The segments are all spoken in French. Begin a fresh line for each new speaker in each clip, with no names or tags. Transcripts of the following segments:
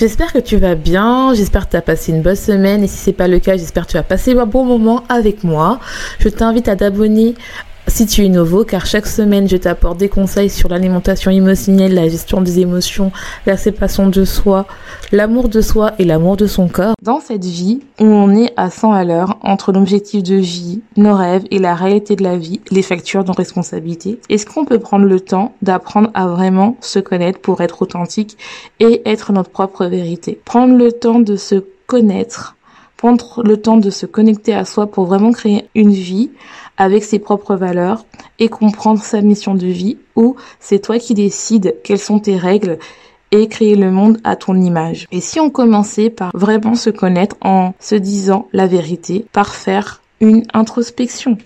J'espère que tu vas bien, j'espère que tu as passé une bonne semaine et si c'est pas le cas, j'espère que tu vas passer un bon moment avec moi. Je t'invite à t'abonner si tu es nouveau, car chaque semaine, je t'apporte des conseils sur l'alimentation émotionnelle, la gestion des émotions, la séparation de soi, l'amour de soi et l'amour de son corps. Dans cette vie où on est à 100 à l'heure entre l'objectif de vie, nos rêves et la réalité de la vie, les factures, nos responsabilités, est-ce qu'on peut prendre le temps d'apprendre à vraiment se connaître pour être authentique et être notre propre vérité? Prendre le temps de se connaître prendre le temps de se connecter à soi pour vraiment créer une vie avec ses propres valeurs et comprendre sa mission de vie où c'est toi qui décides quelles sont tes règles et créer le monde à ton image. Et si on commençait par vraiment se connaître en se disant la vérité, par faire une introspection.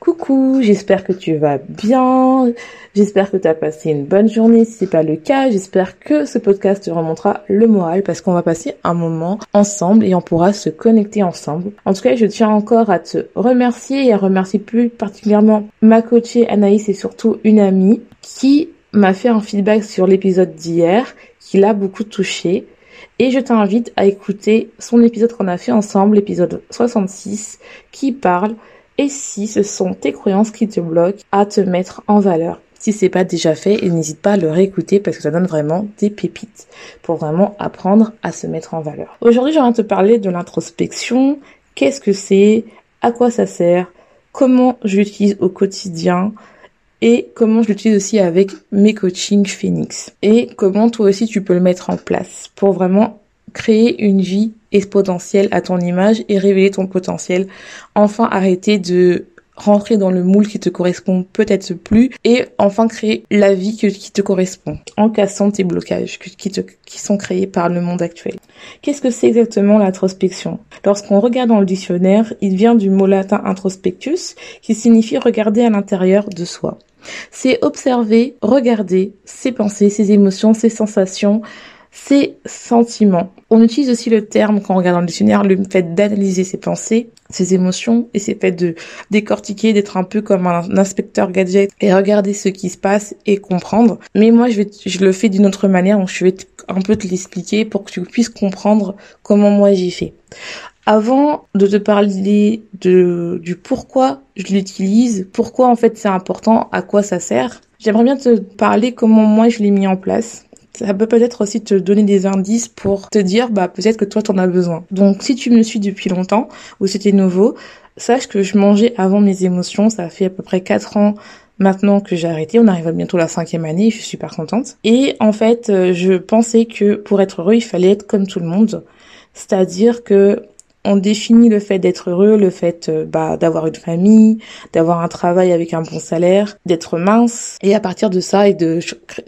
Coucou, j'espère que tu vas bien. J'espère que tu as passé une bonne journée. Si c'est pas le cas, j'espère que ce podcast te remontera le moral parce qu'on va passer un moment ensemble et on pourra se connecter ensemble. En tout cas, je tiens encore à te remercier et à remercier plus particulièrement ma coachée Anaïs et surtout une amie qui m'a fait un feedback sur l'épisode d'hier qui l'a beaucoup touché et je t'invite à écouter son épisode qu'on a fait ensemble, l'épisode 66, qui parle et si ce sont tes croyances qui te bloquent à te mettre en valeur? Si c'est pas déjà fait, n'hésite pas à le réécouter parce que ça donne vraiment des pépites pour vraiment apprendre à se mettre en valeur. Aujourd'hui, j'aimerais te parler de l'introspection. Qu'est-ce que c'est? À quoi ça sert? Comment je l'utilise au quotidien? Et comment je l'utilise aussi avec mes coachings Phoenix et comment toi aussi tu peux le mettre en place pour vraiment créer une vie exponentielle à ton image et révéler ton potentiel. Enfin arrêter de rentrer dans le moule qui te correspond peut-être plus et enfin créer la vie qui te correspond en cassant tes blocages qui, qui sont créés par le monde actuel. Qu'est-ce que c'est exactement l'introspection? Lorsqu'on regarde dans le dictionnaire, il vient du mot latin introspectus qui signifie regarder à l'intérieur de soi. C'est observer, regarder ses pensées, ses émotions, ses sensations, ses sentiments. On utilise aussi le terme, quand on regarde dans le dictionnaire, le fait d'analyser ses pensées, ses émotions et ses fait de décortiquer, d'être un peu comme un inspecteur gadget et regarder ce qui se passe et comprendre. Mais moi, je, le fais d'une autre manière, donc je vais un peu te l'expliquer pour que tu puisses comprendre comment moi j'ai fait. Avant de te parler de, du pourquoi je l'utilise, pourquoi en fait c'est important, à quoi ça sert, j'aimerais bien te parler comment moi je l'ai mis en place. Ça peut peut-être aussi te donner des indices pour te dire, bah peut-être que toi t'en as besoin. Donc si tu me suis depuis longtemps ou c'était nouveau, sache que je mangeais avant mes émotions. Ça fait à peu près 4 ans maintenant que j'ai arrêté. On arrive à bientôt la cinquième année. Je suis super contente. Et en fait, euh, je pensais que pour être heureux, il fallait être comme tout le monde. C'est-à-dire que on définit le fait d'être heureux, le fait euh, bah, d'avoir une famille, d'avoir un travail avec un bon salaire, d'être mince, et à partir de ça, et de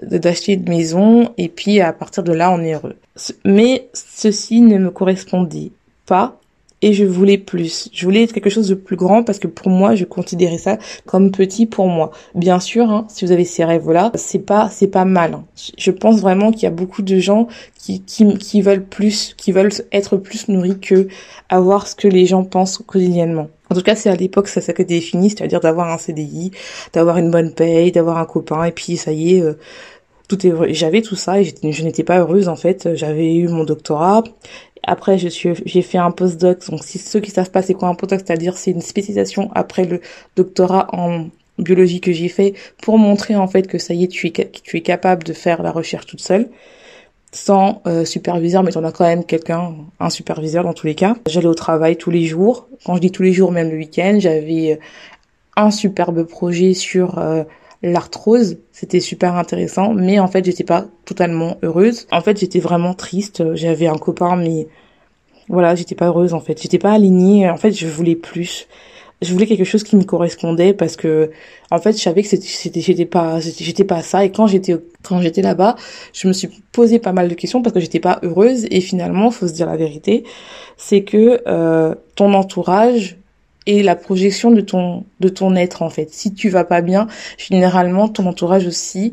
d'acheter une maison, et puis à partir de là, on est heureux. Mais ceci ne me correspondait pas et je voulais plus. Je voulais quelque chose de plus grand parce que pour moi, je considérais ça comme petit pour moi. Bien sûr, hein, si vous avez ces rêves-là, c'est pas c'est pas mal. Hein. Je pense vraiment qu'il y a beaucoup de gens qui, qui qui veulent plus, qui veulent être plus nourris que avoir ce que les gens pensent quotidiennement. En tout cas, c'est à l'époque ça s'est défini, c'est-à-dire d'avoir un CDI, d'avoir une bonne paye, d'avoir un copain, et puis ça y est, euh, tout est j'avais tout ça et je n'étais pas heureuse en fait j'avais eu mon doctorat après, je suis, j'ai fait un postdoc. Donc, si ceux qui savent pas c'est quoi un postdoc, c'est-à-dire c'est une spécialisation après le doctorat en biologie que j'ai fait pour montrer en fait que ça y est, tu es, tu es capable de faire la recherche toute seule sans euh, superviseur, mais on a quand même quelqu'un, un superviseur dans tous les cas. J'allais au travail tous les jours. Quand je dis tous les jours, même le week-end, j'avais un superbe projet sur euh, l'arthrose, c'était super intéressant, mais en fait j'étais pas totalement heureuse. En fait j'étais vraiment triste, j'avais un copain mais voilà, j'étais pas heureuse en fait, j'étais pas alignée, en fait je voulais plus. Je voulais quelque chose qui me correspondait parce que en fait je savais que c'était j'étais pas j'étais pas ça. Et quand j'étais quand j'étais là-bas, je me suis posé pas mal de questions parce que j'étais pas heureuse. Et finalement, faut se dire la vérité, c'est que euh, ton entourage et la projection de ton de ton être en fait. Si tu vas pas bien, généralement ton entourage aussi,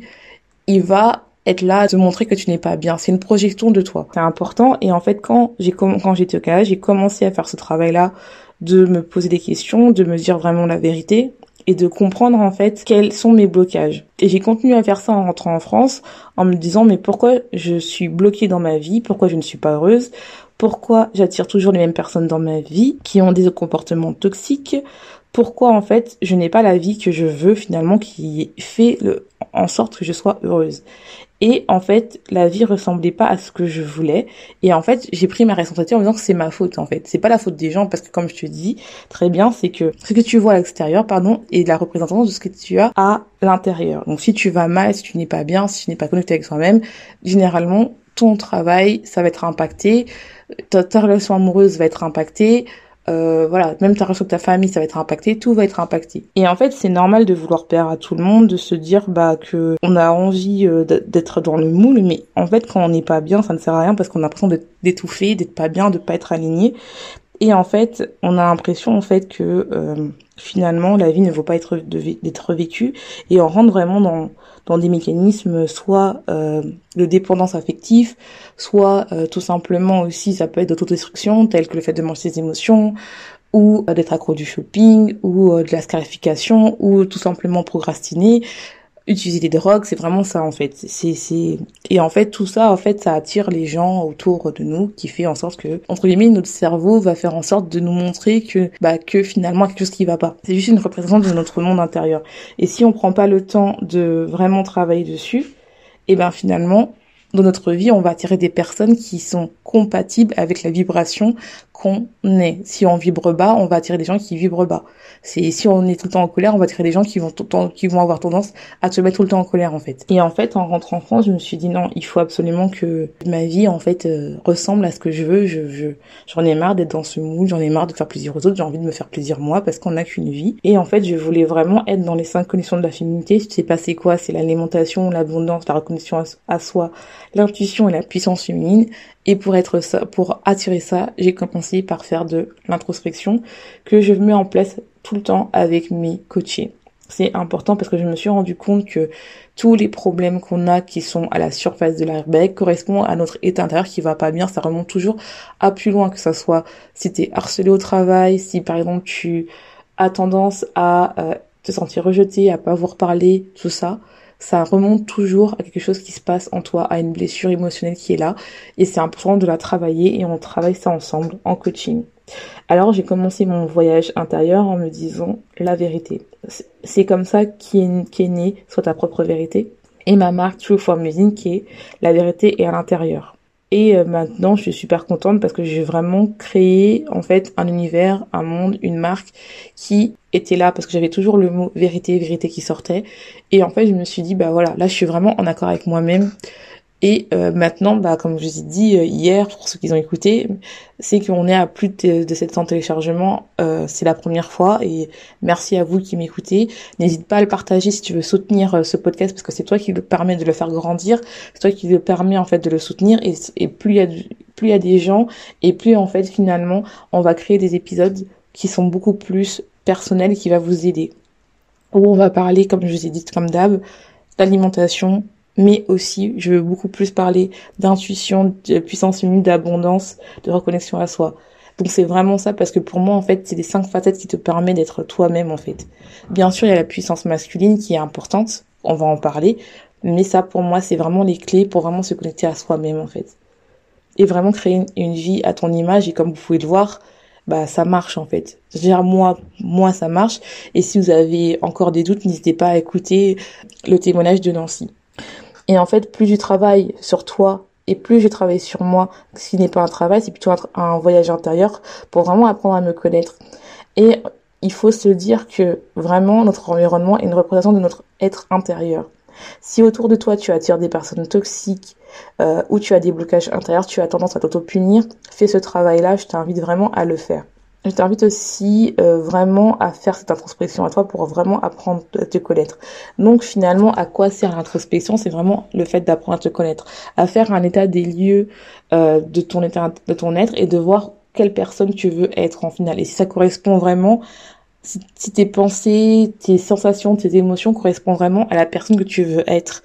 il va être là à te montrer que tu n'es pas bien. C'est une projection de toi. C'est important et en fait quand j'ai quand j'étais au Canada, j'ai commencé à faire ce travail-là de me poser des questions, de me dire vraiment la vérité et de comprendre en fait quels sont mes blocages. Et j'ai continué à faire ça en rentrant en France en me disant mais pourquoi je suis bloquée dans ma vie, pourquoi je ne suis pas heureuse, pourquoi j'attire toujours les mêmes personnes dans ma vie qui ont des comportements toxiques, pourquoi en fait je n'ai pas la vie que je veux finalement qui fait le, en sorte que je sois heureuse? Et en fait, la vie ressemblait pas à ce que je voulais. Et en fait, j'ai pris ma responsabilité en me disant que c'est ma faute, en fait. C'est pas la faute des gens, parce que comme je te dis très bien, c'est que ce que tu vois à l'extérieur, pardon, est la représentation de ce que tu as à l'intérieur. Donc si tu vas mal, si tu n'es pas bien, si tu n'es pas connecté avec toi-même, généralement, ton travail, ça va être impacté ta, relation amoureuse va être impactée, euh, voilà, même ta relation avec ta famille, ça va être impacté, tout va être impacté. Et en fait, c'est normal de vouloir plaire à tout le monde, de se dire bah que on a envie euh, d'être dans le moule, mais en fait, quand on n'est pas bien, ça ne sert à rien parce qu'on a l'impression d'étouffer, d'être pas bien, de pas être aligné. Et en fait, on a l'impression en fait que euh, finalement la vie ne vaut pas être d'être vécue. Et on rentre vraiment dans dans des mécanismes soit euh, de dépendance affective, soit euh, tout simplement aussi ça peut être d'autodestruction tel que le fait de manger ses émotions ou d'être accro du shopping ou de la scarification ou tout simplement procrastiner utiliser des drogues, c'est vraiment ça en fait. C'est c'est et en fait tout ça en fait ça attire les gens autour de nous qui fait en sorte que entre guillemets notre cerveau va faire en sorte de nous montrer que bah que finalement quelque chose qui va pas. C'est juste une représentation de notre monde intérieur. Et si on prend pas le temps de vraiment travailler dessus, et ben finalement dans notre vie, on va attirer des personnes qui sont compatibles avec la vibration qu'on est. Si on vibre bas, on va attirer des gens qui vibrent bas. Si on est tout le temps en colère, on va attirer des gens qui vont qui vont avoir tendance à se mettre tout le temps en colère en fait. Et en fait, en rentrant en France, je me suis dit non, il faut absolument que ma vie en fait euh, ressemble à ce que je veux. Je, je j'en ai marre d'être dans ce mood, j'en ai marre de faire plaisir aux autres, j'ai envie de me faire plaisir moi parce qu'on n'a qu'une vie. Et en fait, je voulais vraiment être dans les cinq conditions de la féminité. Tu sais pas c'est quoi C'est l'alimentation, l'abondance, la reconnaissance à soi, l'intuition et la puissance féminine. Et pour être ça, pour attirer ça, j'ai commencé par faire de l'introspection que je mets en place tout le temps avec mes coachés. C'est important parce que je me suis rendu compte que tous les problèmes qu'on a qui sont à la surface de l'airbag correspondent à notre état intérieur qui va pas bien. Ça remonte toujours à plus loin que ça soit si t'es harcelé au travail, si par exemple tu as tendance à euh, te sentir rejeté, à pas vous reparler, tout ça ça remonte toujours à quelque chose qui se passe en toi, à une blessure émotionnelle qui est là. Et c'est important de la travailler et on travaille ça ensemble en coaching. Alors j'ai commencé mon voyage intérieur en me disant la vérité. C'est comme ça qu'est est née soit ta propre vérité. Et ma marque True Form Using qui est la vérité est à l'intérieur. Et euh, maintenant, je suis super contente parce que j'ai vraiment créé en fait un univers, un monde, une marque qui était là parce que j'avais toujours le mot vérité, vérité qui sortait. Et en fait, je me suis dit bah voilà, là je suis vraiment en accord avec moi-même. Et euh, maintenant, bah, comme je vous ai dit euh, hier, pour ceux qui ont écouté, c'est qu'on est à plus de, de 700 téléchargements. Euh, c'est la première fois et merci à vous qui m'écoutez. N'hésite pas à le partager si tu veux soutenir ce podcast parce que c'est toi qui le permet de le faire grandir, c'est toi qui le permet en fait de le soutenir et, et plus il y a plus il y a des gens et plus en fait finalement on va créer des épisodes qui sont beaucoup plus personnels et qui va vous aider. Où on va parler, comme je vous ai dit, comme d'hab, d'alimentation, mais aussi je veux beaucoup plus parler d'intuition, de puissance humaine, d'abondance, de reconnexion à soi. Donc c'est vraiment ça parce que pour moi en fait c'est des cinq facettes qui te permettent d'être toi-même en fait. Bien sûr il y a la puissance masculine qui est importante, on va en parler, mais ça pour moi c'est vraiment les clés pour vraiment se connecter à soi-même en fait. Et vraiment créer une, vie à ton image et comme vous pouvez le voir, bah ça marche en fait. Dire moi moi ça marche et si vous avez encore des doutes n'hésitez pas à écouter le témoignage de Nancy. Et en fait, plus je travaille sur toi et plus je travaille sur moi, ce qui n'est pas un travail, c'est plutôt un, voyage intérieur pour vraiment apprendre à me connaître. Et il faut se dire que vraiment notre environnement est une représentation de notre être intérieur. Si autour de toi tu attires des personnes toxiques euh, ou tu as des blocages intérieurs, tu as tendance à t'auto-punir, fais ce travail-là, je t'invite vraiment à le faire. Je t'invite aussi euh, vraiment à faire cette introspection à toi pour vraiment apprendre à te connaître. Donc finalement, à quoi sert l'introspection? C'est vraiment le fait d'apprendre à te connaître, à faire un état des lieux euh, de ton être et de voir quelle personne tu veux être en final. Et si ça correspond vraiment, si tes pensées, tes sensations, tes émotions correspondent vraiment à la personne que tu veux être,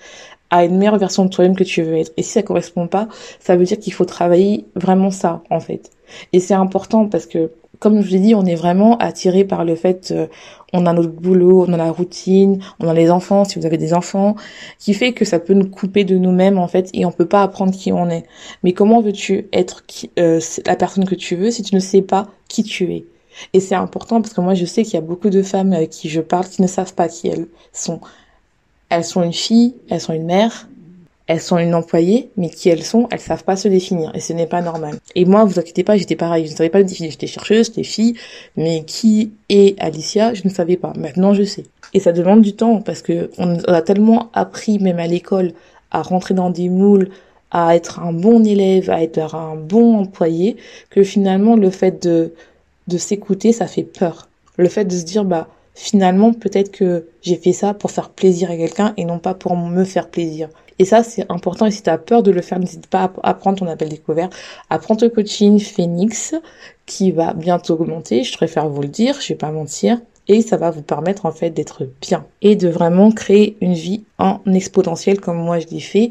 à une meilleure version de toi-même que tu veux être. Et si ça correspond pas, ça veut dire qu'il faut travailler vraiment ça en fait. Et c'est important parce que comme je l'ai dit, on est vraiment attiré par le fait, euh, on a notre boulot, on a la routine, on a les enfants, si vous avez des enfants, qui fait que ça peut nous couper de nous-mêmes en fait, et on peut pas apprendre qui on est. Mais comment veux-tu être euh, la personne que tu veux si tu ne sais pas qui tu es? Et c'est important parce que moi je sais qu'il y a beaucoup de femmes qui je parle qui ne savent pas qui elles sont. Elles sont une fille, elles sont une mère, elles sont une employée, mais qui elles sont, elles savent pas se définir et ce n'est pas normal. Et moi, vous inquiétez pas, j'étais pareil, je ne savais pas me définir, j'étais chercheuse, j'étais fille, mais qui est Alicia, je ne savais pas. Maintenant, je sais. Et ça demande du temps parce que on a tellement appris, même à l'école, à rentrer dans des moules, à être un bon élève, à être un bon employé, que finalement, le fait de, de s'écouter, ça fait peur. Le fait de se dire, bah, finalement, peut-être que j'ai fait ça pour faire plaisir à quelqu'un et non pas pour me faire plaisir. Et ça, c'est important. Et si tu as peur de le faire, n'hésite pas à prendre ton appel découvert, à prendre ton coaching Phoenix, qui va bientôt augmenter. Je préfère vous le dire, je vais pas mentir et ça va vous permettre en fait d'être bien et de vraiment créer une vie en exponentiel comme moi je l'ai fait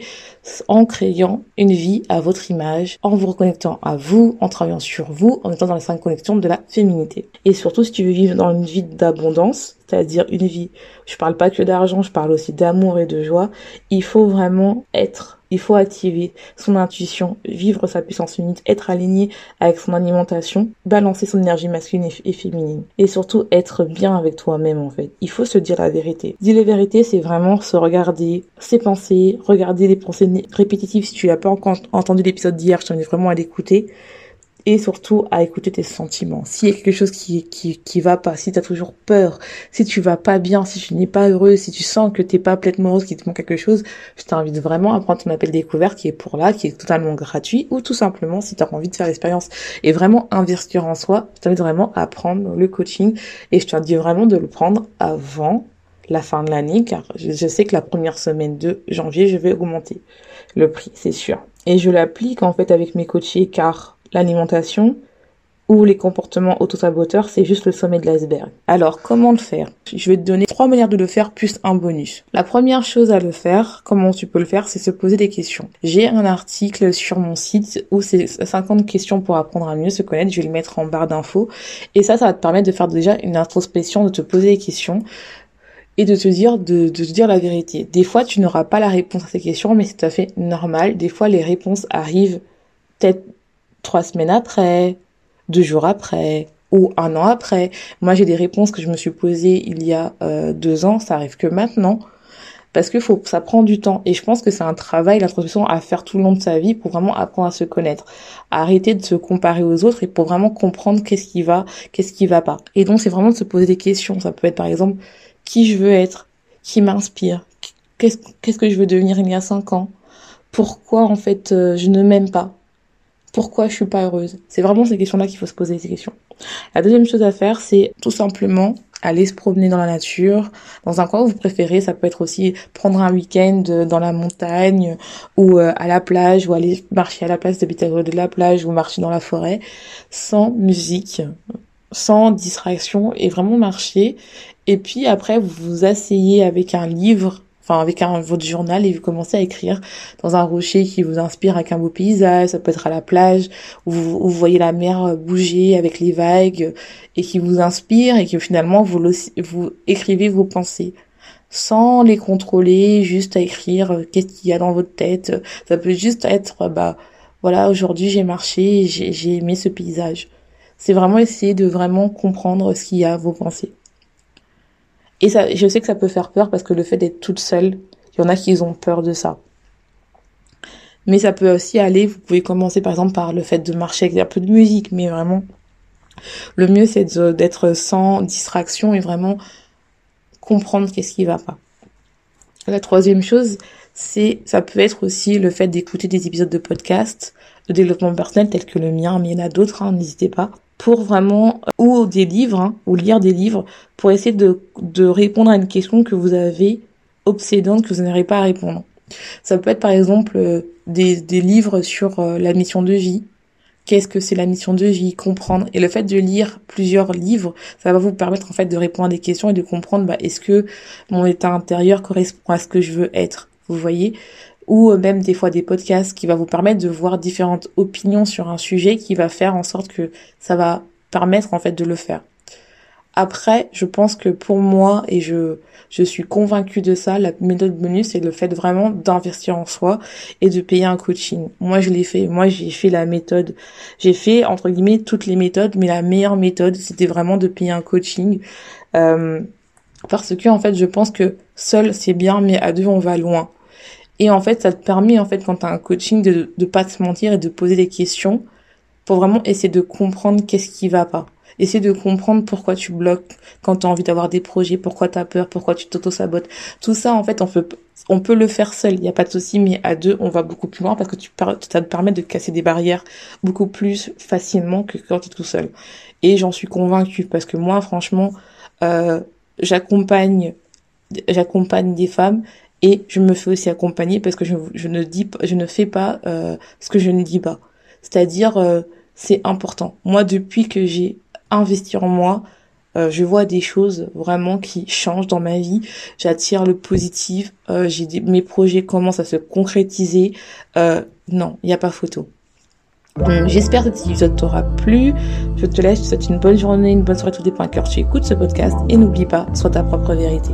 en créant une vie à votre image, en vous reconnectant à vous, en travaillant sur vous, en étant dans les cinq connexions de la féminité. Et surtout si tu veux vivre dans une vie d'abondance, c'est-à-dire une vie, je parle pas que d'argent, je parle aussi d'amour et de joie, il faut vraiment être il faut activer son intuition, vivre sa puissance unique, être aligné avec son alimentation, balancer son énergie masculine et féminine. Et surtout être bien avec toi-même en fait. Il faut se dire la vérité. Dire la vérité, c'est vraiment se regarder ses pensées, regarder les pensées répétitives. Si tu n'as pas encore entendu l'épisode d'hier, je t'invite vraiment à l'écouter et surtout à écouter tes sentiments. S'il y a quelque chose qui, qui, qui va pas, si tu as toujours peur, si tu vas pas bien, si tu n'es pas heureux, si tu sens que t'es pas pleinement heureuse, qu'il te manque quelque chose, je t'invite vraiment à prendre ton appel découverte qui est pour là, qui est totalement gratuit, ou tout simplement si tu as envie de faire l'expérience et vraiment investir en soi, je t'invite vraiment à prendre le coaching et je t'invite vraiment de le prendre avant la fin de l'année car je sais que la première semaine de janvier, je vais augmenter le prix, c'est sûr. Et je l'applique en fait avec mes coachés car l'alimentation ou les comportements autosaboteurs, c'est juste le sommet de l'iceberg. Alors, comment le faire? Je vais te donner trois manières de le faire plus un bonus. La première chose à le faire, comment tu peux le faire, c'est se poser des questions. J'ai un article sur mon site où c'est 50 questions pour apprendre à mieux se connaître. Je vais le mettre en barre d'infos. Et ça, ça va te permettre de faire déjà une introspection, de te poser des questions et de te dire de, de te dire la vérité. Des fois, tu n'auras pas la réponse à ces questions, mais c'est tout à fait normal. Des fois, les réponses arrivent peut-être trois semaines après, deux jours après ou un an après. Moi, j'ai des réponses que je me suis posées il y a euh, deux ans, ça arrive que maintenant. Parce que faut, ça prend du temps. Et je pense que c'est un travail, l'introduction à faire tout le long de sa vie pour vraiment apprendre à se connaître. arrêter de se comparer aux autres et pour vraiment comprendre qu'est-ce qui va, qu'est-ce qui va pas. Et donc, c'est vraiment de se poser des questions. Ça peut être, par exemple, qui je veux être, qui m'inspire, qu'est-ce, qu'est-ce que je veux devenir il y a cinq ans, pourquoi, en fait, euh, je ne m'aime pas, pourquoi je suis pas heureuse C'est vraiment ces questions-là qu'il faut se poser ces questions. La deuxième chose à faire, c'est tout simplement aller se promener dans la nature, dans un coin où vous préférez. Ça peut être aussi prendre un week-end dans la montagne ou euh, à la plage ou aller marcher à la place d'habiter de la plage ou marcher dans la forêt sans musique, sans distraction et vraiment marcher. Et puis après, vous vous asseyez avec un livre enfin avec un, votre journal et vous commencez à écrire dans un rocher qui vous inspire avec un beau paysage, ça peut être à la plage où vous, vous voyez la mer bouger avec les vagues et qui vous inspire et que finalement vous, vous écrivez vos pensées sans les contrôler, juste à écrire euh, qu'est-ce qu'il y a dans votre tête. Ça peut juste être bah voilà aujourd'hui j'ai marché, j'ai aimé ce paysage. C'est vraiment essayer de vraiment comprendre ce qu'il y a vos pensées. Et ça, je sais que ça peut faire peur parce que le fait d'être toute seule, il y en a qui ont peur de ça. Mais ça peut aussi aller, vous pouvez commencer par exemple par le fait de marcher avec un peu de musique, mais vraiment Le mieux, c'est d'être sans distraction et vraiment comprendre qu'est-ce qui va pas. La troisième chose, c'est, ça peut être aussi le fait d'écouter des épisodes de podcast de développement personnel tels que le mien, mais il y en a d'autres, hein, n'hésitez pas, pour vraiment, ou des livres, hein, ou lire des livres, pour essayer de, de répondre à une question que vous avez obsédante, que vous n'arrivez pas à répondre. Ça peut être par exemple euh, des, des livres sur euh, la mission de vie, qu'est-ce que c'est la mission de vie, comprendre. Et le fait de lire plusieurs livres, ça va vous permettre en fait de répondre à des questions et de comprendre bah, est-ce que mon état intérieur correspond à ce que je veux être? Vous voyez? Ou même des fois des podcasts qui va vous permettre de voir différentes opinions sur un sujet qui va faire en sorte que ça va permettre en fait de le faire. Après, je pense que pour moi, et je, je suis convaincue de ça, la méthode bonus, c'est le fait vraiment d'investir en soi et de payer un coaching. Moi, je l'ai fait. Moi, j'ai fait la méthode. J'ai fait, entre guillemets, toutes les méthodes, mais la meilleure méthode, c'était vraiment de payer un coaching. Euh, parce que, en fait, je pense que seul, c'est bien, mais à deux, on va loin. Et en fait, ça te permet, en fait, quand tu un coaching, de ne pas te mentir et de poser des questions pour vraiment essayer de comprendre qu'est-ce qui va pas. Essayer de comprendre pourquoi tu bloques quand tu as envie d'avoir des projets, pourquoi tu as peur, pourquoi tu t'auto-sabotes. Tout ça, en fait, on peut, on peut le faire seul, il n'y a pas de souci, mais à deux, on va beaucoup plus loin parce que tu, ça te permet de casser des barrières beaucoup plus facilement que quand tu es tout seul. Et j'en suis convaincue parce que moi, franchement, euh, j'accompagne j'accompagne des femmes et je me fais aussi accompagner parce que je, ne dis je ne fais pas euh, ce que je ne dis pas. C'est-à-dire euh, c'est important. Moi depuis que j'ai investi en moi, euh, je vois des choses vraiment qui changent dans ma vie. J'attire le positif. Euh, j'ai mes projets commencent à se concrétiser. Euh, non, il n'y a pas photo. J'espère que cet épisode t'aura plu. Je te laisse, je te souhaite une bonne journée, une bonne soirée, tout dépend à cœur tu écoutes ce podcast et n'oublie pas, sois ta propre vérité.